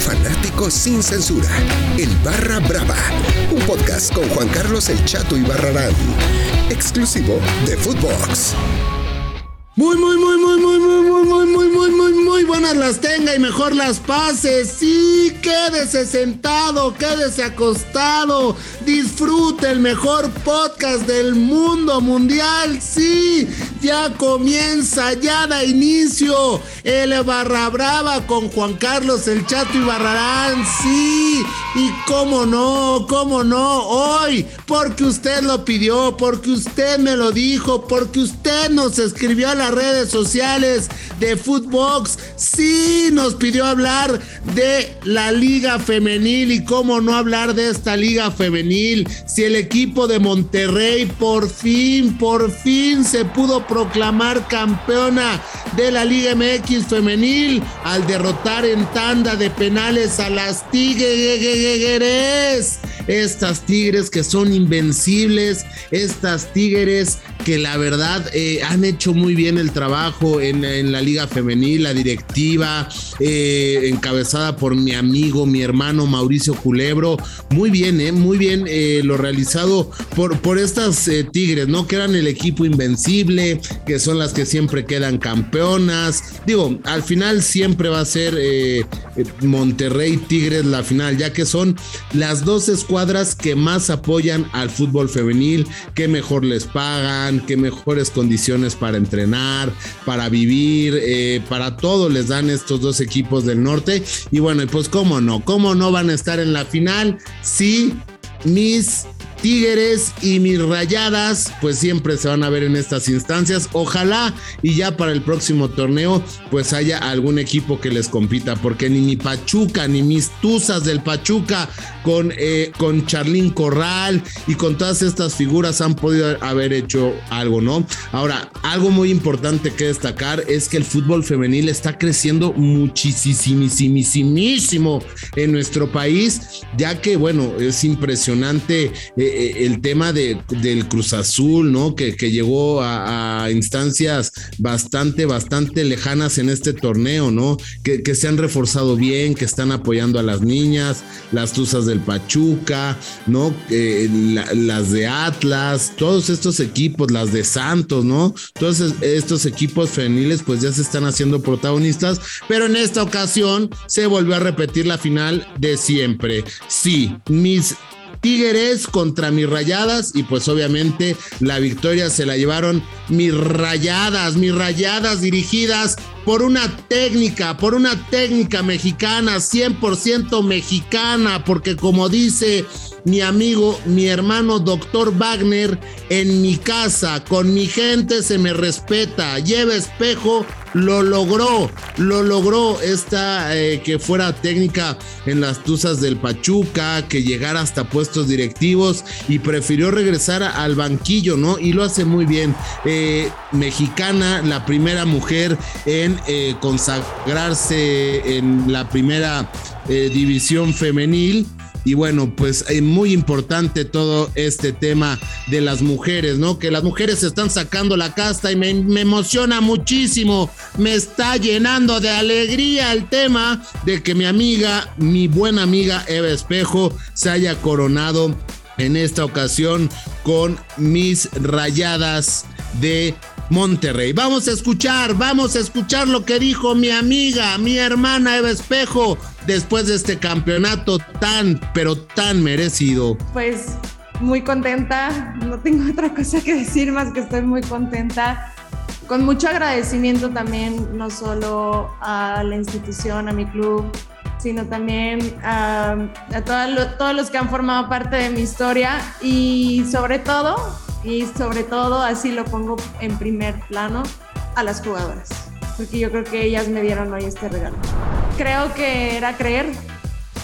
fanático sin censura. El Barra Brava. Un podcast con Juan Carlos El Chato y Barrarán. Exclusivo de Footbox. Muy, muy, muy, muy, muy, muy, muy, muy, muy, muy, muy, muy buenas las tenga y mejor las pases. Sí, quédese sentado, quédese acostado. Disfrute el mejor podcast del mundo mundial. Sí, ya comienza, ya da inicio. El Barra Brava con Juan Carlos, el Chato y Barrarán. Sí, y cómo no, cómo no, hoy, porque usted lo pidió, porque usted me lo dijo, porque usted nos escribió a la redes sociales de Footbox. Sí nos pidió hablar de la liga femenil y cómo no hablar de esta liga femenil. Si el equipo de Monterrey por fin, por fin se pudo proclamar campeona de la Liga MX femenil al derrotar en tanda de penales a las Tigres. Estas Tigres que son invencibles, estas Tigres que la verdad eh, han hecho muy bien el trabajo en, la liga femenil, la directiva, eh, encabezada por mi amigo, mi hermano Mauricio Culebro. Muy bien, eh, muy bien eh, lo realizado por, por estas Tigres, ¿no? Que eran el equipo invencible, que son las que siempre quedan campeonas. Digo, al final siempre va a ser Monterrey Tigres la final, ya que son las dos escuadras que más apoyan al fútbol femenil, que mejor les pagan, que mejores condiciones para entrenar, para vivir, eh, para todo les dan estos dos equipos del norte. Y bueno, pues cómo no, cómo no van a estar en la final si mis Tigres y mis rayadas, pues siempre se van a ver en estas instancias. Ojalá y ya para el próximo torneo, pues haya algún equipo que les compita, porque ni mi Pachuca, ni mis Tuzas del Pachuca, con, eh, con Charlín Corral y con todas estas figuras han podido haber hecho algo, ¿no? Ahora, algo muy importante que destacar es que el fútbol femenil está creciendo muchísimo en nuestro país, ya que, bueno, es impresionante. Eh, eh, el tema de, del Cruz Azul, ¿no? Que, que llegó a, instancias bastante, bastante lejanas en este torneo, ¿no? Que, que, se han reforzado bien, que están apoyando a las niñas, las Tuzas del Pachuca, ¿no? Eh, las de Atlas, todos estos equipos, las de Santos, ¿no? Todos estos equipos femeniles, pues ya se están haciendo protagonistas, pero en esta ocasión se volvió a repetir la final de siempre. Sí, mis Tigres contra mis rayadas y pues obviamente la victoria se la llevaron mis rayadas, mis rayadas dirigidas por una técnica, por una técnica mexicana, 100% mexicana, porque como dice mi amigo, mi hermano doctor Wagner, en mi casa, con mi gente se me respeta, lleva espejo, lo logró, lo logró esta eh, que fuera técnica en las Tuzas del Pachuca, que llegara hasta puestos directivos y prefirió regresar al banquillo, ¿no? Y lo hace muy bien. Eh, mexicana, la primera mujer en eh, consagrarse en la primera división femenil y bueno, pues es muy importante todo este tema de las mujeres, ¿no? Que las mujeres se están sacando la casta y me, emociona muchísimo, me está llenando de alegría el tema de que mi amiga, mi buena amiga Eva Espejo, se haya coronado en esta ocasión con mis rayadas de Monterrey. Vamos a escuchar, vamos a escuchar lo que dijo mi amiga, mi hermana Eva Espejo después de este campeonato tan, pero tan merecido? Pues muy contenta, no tengo otra cosa que decir más que estoy muy contenta. Con mucho agradecimiento también, no solo a la institución, a mi club, sino también a, todos los que han formado parte de mi historia y sobre todo, y sobre todo, así lo pongo en primer plano, a las jugadoras, porque yo creo que ellas me dieron hoy este regalo creo que era creer,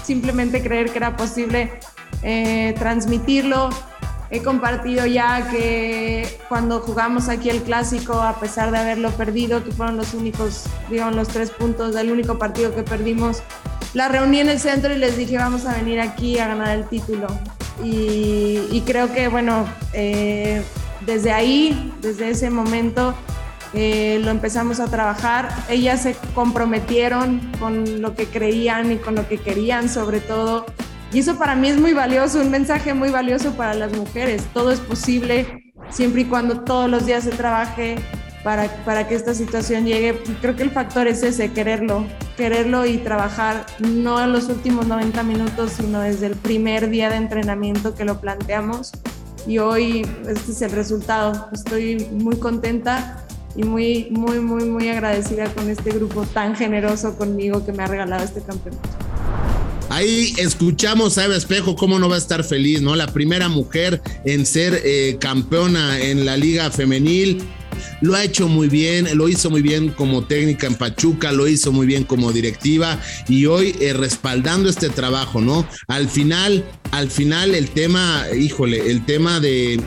simplemente creer que era posible eh, transmitirlo. He compartido ya que cuando jugamos aquí el clásico, a pesar de haberlo perdido, que fueron los únicos, digamos, los tres puntos del único partido que perdimos, la reuní en el centro y les dije, vamos a venir aquí a ganar el título. Y, creo que, bueno, eh, desde ahí, desde ese momento, eh, lo empezamos a trabajar. Ellas se comprometieron con lo que creían y con lo que querían sobre todo. Y eso para mí es muy valioso, un mensaje muy valioso para las mujeres. Todo es posible siempre y cuando todos los días se trabaje para, para que esta situación llegue. Creo que el factor es ese, quererlo, quererlo y trabajar no en los últimos 90 minutos, sino desde el primer día de entrenamiento que lo planteamos. Y hoy este es el resultado. Estoy muy contenta y muy, muy, muy, muy agradecida con este grupo tan generoso conmigo que me ha regalado este campeonato. Ahí escuchamos a Eva Espejo, cómo no va a estar feliz, ¿no? La primera mujer en ser eh, campeona en la liga femenil. Lo ha hecho muy bien, lo hizo muy bien como técnica en Pachuca, lo hizo muy bien como directiva y hoy eh, respaldando este trabajo, ¿no? Al final, al final el tema, híjole, el tema de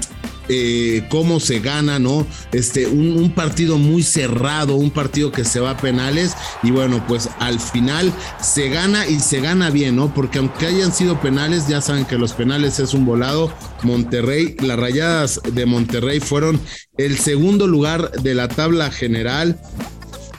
eh, cómo se gana, ¿no? Este, un, partido muy cerrado, un partido que se va a penales y bueno, pues al final se gana y se gana bien, ¿no? Porque aunque hayan sido penales, ya saben que los penales es un volado. Monterrey, las rayadas de Monterrey fueron el segundo lugar de la tabla general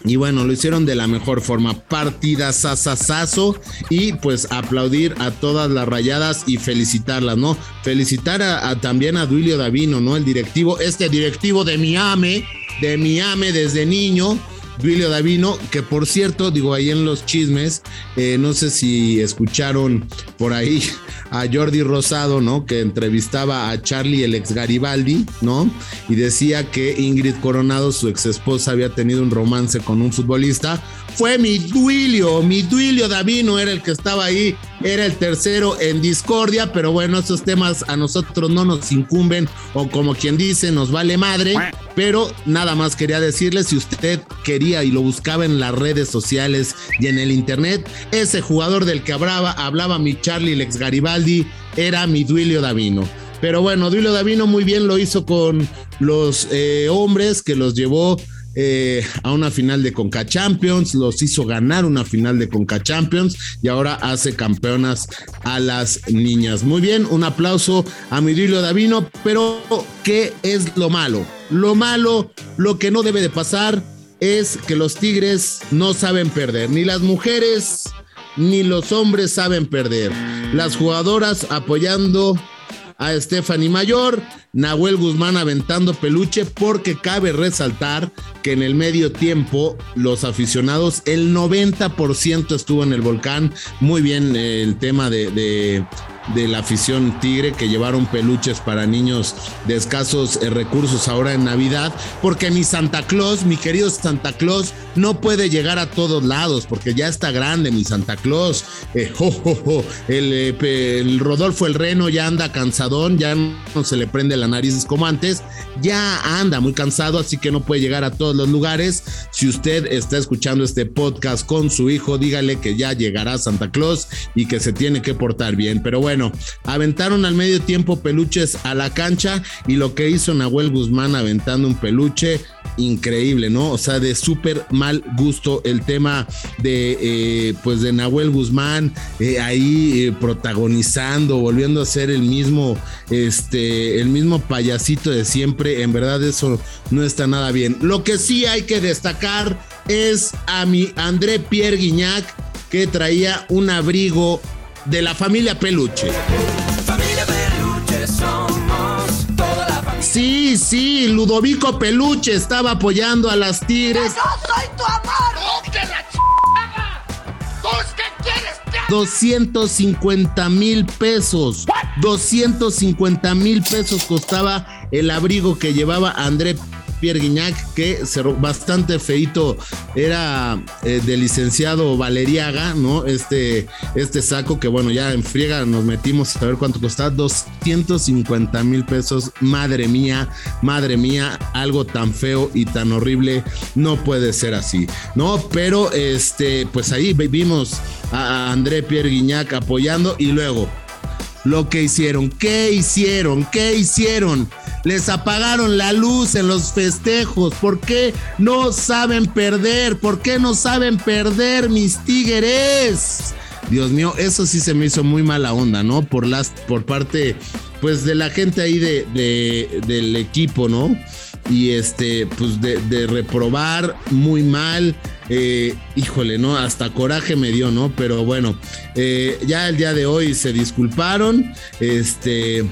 y bueno, lo hicieron de la mejor forma. Partida sasasazo y pues aplaudir a todas las rayadas y felicitarlas, ¿no? Felicitar a, también a Duilio Davino, ¿no? El directivo, este directivo de Miami, de Miami desde niño. Duilio Davino, que por cierto, digo ahí en los chismes, eh, no sé si escucharon por ahí a Jordi Rosado, ¿no? Que entrevistaba a Charlie, el ex Garibaldi, ¿no? Y decía que Ingrid Coronado, su ex esposa, había tenido un romance con un futbolista. Fue mi Duilio, mi Duilio Davino era el que estaba ahí, era el tercero en discordia, pero bueno, esos temas a nosotros no nos incumben, o como quien dice, nos vale madre. Pero nada más quería decirle, si usted quería y lo buscaba en las redes sociales y en el internet, ese jugador del que hablaba, hablaba mi Charlie, el ex Garibaldi, era mi Duilio Davino. Pero bueno, Duilio Davino muy bien lo hizo con los eh, hombres que los llevó eh, a una final de Conca Champions, los hizo ganar una final de Conca Champions y ahora hace campeonas a las niñas. Muy bien, un aplauso a Duilio Davino, pero ¿qué es lo malo? Lo malo, lo que no debe de pasar es que los Tigres no saben perder, ni las mujeres ni los hombres saben perder. Las jugadoras apoyando a Stephanie Mayor, Nahuel Guzmán aventando peluche, porque cabe resaltar que en el medio tiempo los aficionados, el 90% estuvo en el volcán. Muy bien eh, el tema de, de de la afición tigre que llevaron peluches para niños de escasos eh, recursos ahora en Navidad, porque mi Santa Claus, mi querido Santa Claus, no puede llegar a todos lados porque ya está grande mi Santa Claus. Eh, eh, el, Rodolfo el Reno ya anda cansadón, ya no se le prende la nariz como antes, ya anda muy cansado, así que no puede llegar a todos los lugares. Si usted está escuchando este podcast con su hijo, dígale que ya llegará Santa Claus y que se tiene que portar bien. Pero bueno, aventaron al medio tiempo peluches a la cancha y lo que hizo Nahuel Guzmán aventando un peluche increíble, ¿no? O sea, de súper mal gusto el tema de, eh, pues, de Nahuel Guzmán eh, ahí eh, protagonizando, volviendo a ser el mismo, este, el mismo payasito de siempre. En verdad, eso no está nada bien. Lo que sí hay que destacar es a mi André Pierre Guignac, que traía un abrigo de la familia Peluche. Sí, sí, Ludovico Peluche estaba apoyando a las Tigres. ¡Yo soy tu amor! ¡Tú que la ch... ¿Tú qué quieres? 250 mil pesos. 250 mil pesos costaba el abrigo que llevaba André Pierre Guignac, que cerró bastante feito, era eh, de licenciado Valeriaga, ¿no? Este, este saco que bueno, ya en friega nos metimos a ver cuánto costaba, 250 mil pesos, madre mía, madre mía, algo tan feo y tan horrible, no puede ser así, ¿no? Pero este, pues ahí vimos a André Pierre Guignac apoyando y luego lo que hicieron, ¿qué hicieron? ¿Qué hicieron? les apagaron la luz en los festejos. ¿Por qué no saben perder? ¿Por qué no saben perder mis tigres? Dios mío, eso sí se me hizo muy mala onda, ¿no? Por las, por parte, pues, de la gente ahí de, del equipo, ¿no? Y este, pues de, reprobar muy mal. Eh, híjole, ¿no? Hasta coraje me dio, ¿no? Pero bueno, eh, ya el día de hoy se disculparon, este,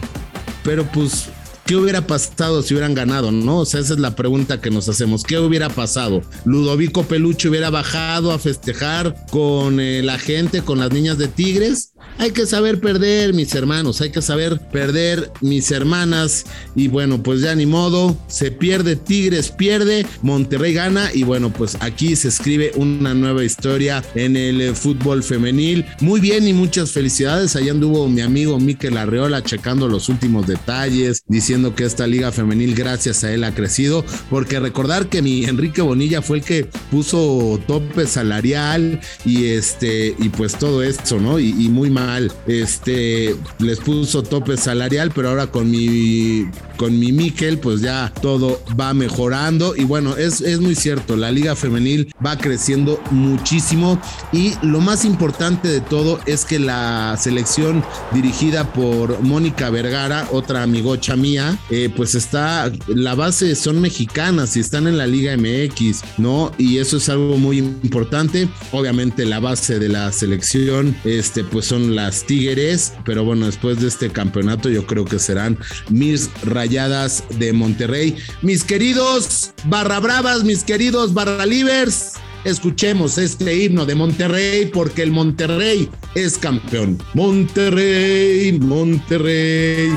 pero pues ¿Qué hubiera pasado si hubieran ganado? No, o sea, esa es la pregunta que nos hacemos. ¿Qué hubiera pasado? Ludovico Peluche hubiera bajado a festejar con eh, la gente, con las niñas de Tigres. Hay que saber perder, mis hermanos, hay que saber perder, mis hermanas. Y bueno, pues ya ni modo, se pierde, Tigres pierde, Monterrey gana. Y bueno, pues aquí se escribe una nueva historia en el eh, fútbol femenil. Muy bien y muchas felicidades. Allá anduvo mi amigo Miquel Arreola checando los últimos detalles, diciendo que esta liga femenil, gracias a él, ha crecido. Porque recordar que mi Enrique Bonilla fue el que puso tope salarial y este, y pues todo esto, ¿no? Y, y muy mal este, les puso tope salarial, pero ahora con mi, con mi Miquel, pues ya todo va mejorando. Y bueno, es, es muy cierto, la liga femenil va creciendo muchísimo. Y lo más importante de todo es que la selección dirigida por Mónica Vergara, otra amigocha mía, eh, pues está, la base son mexicanas y están en la Liga MX, ¿no? Y eso es algo muy importante. Obviamente la base de la selección, este, pues son las Tigres, pero bueno, después de este campeonato yo creo que serán mis rayadas de Monterrey. Mis queridos barra bravas, mis queridos barra livers, escuchemos este himno de Monterrey porque el Monterrey es campeón. Monterrey, Monterrey.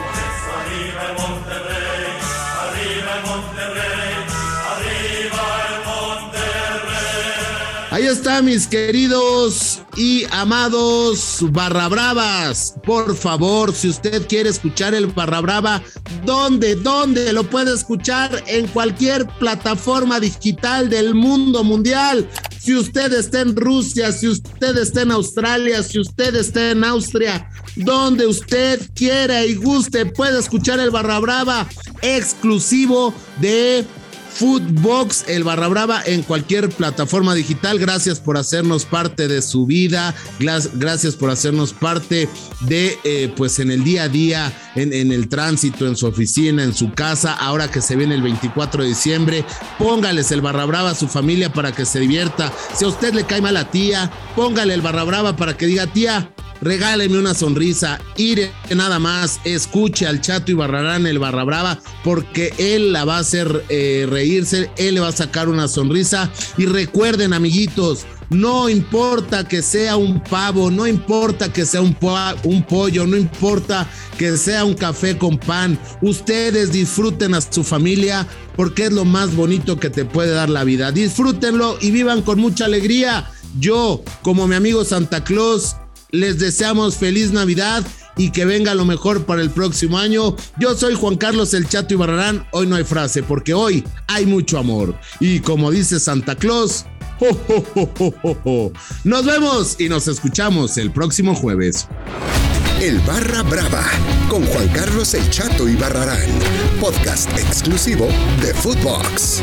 Ahí está, mis queridos y amados barra bravas. Por favor, si usted quiere escuchar el barra brava, ¿dónde? ¿Dónde lo puede escuchar? En cualquier plataforma digital del mundo mundial. Si usted está en Rusia, si usted está en Australia, si usted está en Austria, donde usted quiera y guste, puede escuchar el barra brava exclusivo de Foodbox, el Barra Brava en cualquier plataforma digital. Gracias por hacernos parte de su vida. Gracias por hacernos parte de, eh, pues en el día a día, en, el tránsito, en su oficina, en su casa. Ahora que se viene el 24 de diciembre, póngales el Barra Brava a su familia para que se divierta. Si a usted le cae mal a tía, póngale el Barra Brava para que diga, tía, regáleme una sonrisa, ire nada más, escuche al Chato y Barrarán el Barra Brava, porque él la va a hacer eh, reírse, él le va a sacar una sonrisa. Y recuerden, amiguitos, no importa que sea un pavo, no importa que sea un, un, pollo, no importa que sea un café con pan. Ustedes disfruten a su familia porque es lo más bonito que te puede dar la vida. Disfrútenlo y vivan con mucha alegría. Yo, como mi amigo Santa Claus, les deseamos feliz Navidad y que venga lo mejor para el próximo año. Yo soy Juan Carlos El Chato y Barrarán. Hoy no hay frase porque hoy hay mucho amor. Y como dice Santa Claus, nos vemos y nos escuchamos el próximo jueves. El Barra Brava con Juan Carlos El Chato y Barrarán, podcast exclusivo de Footbox.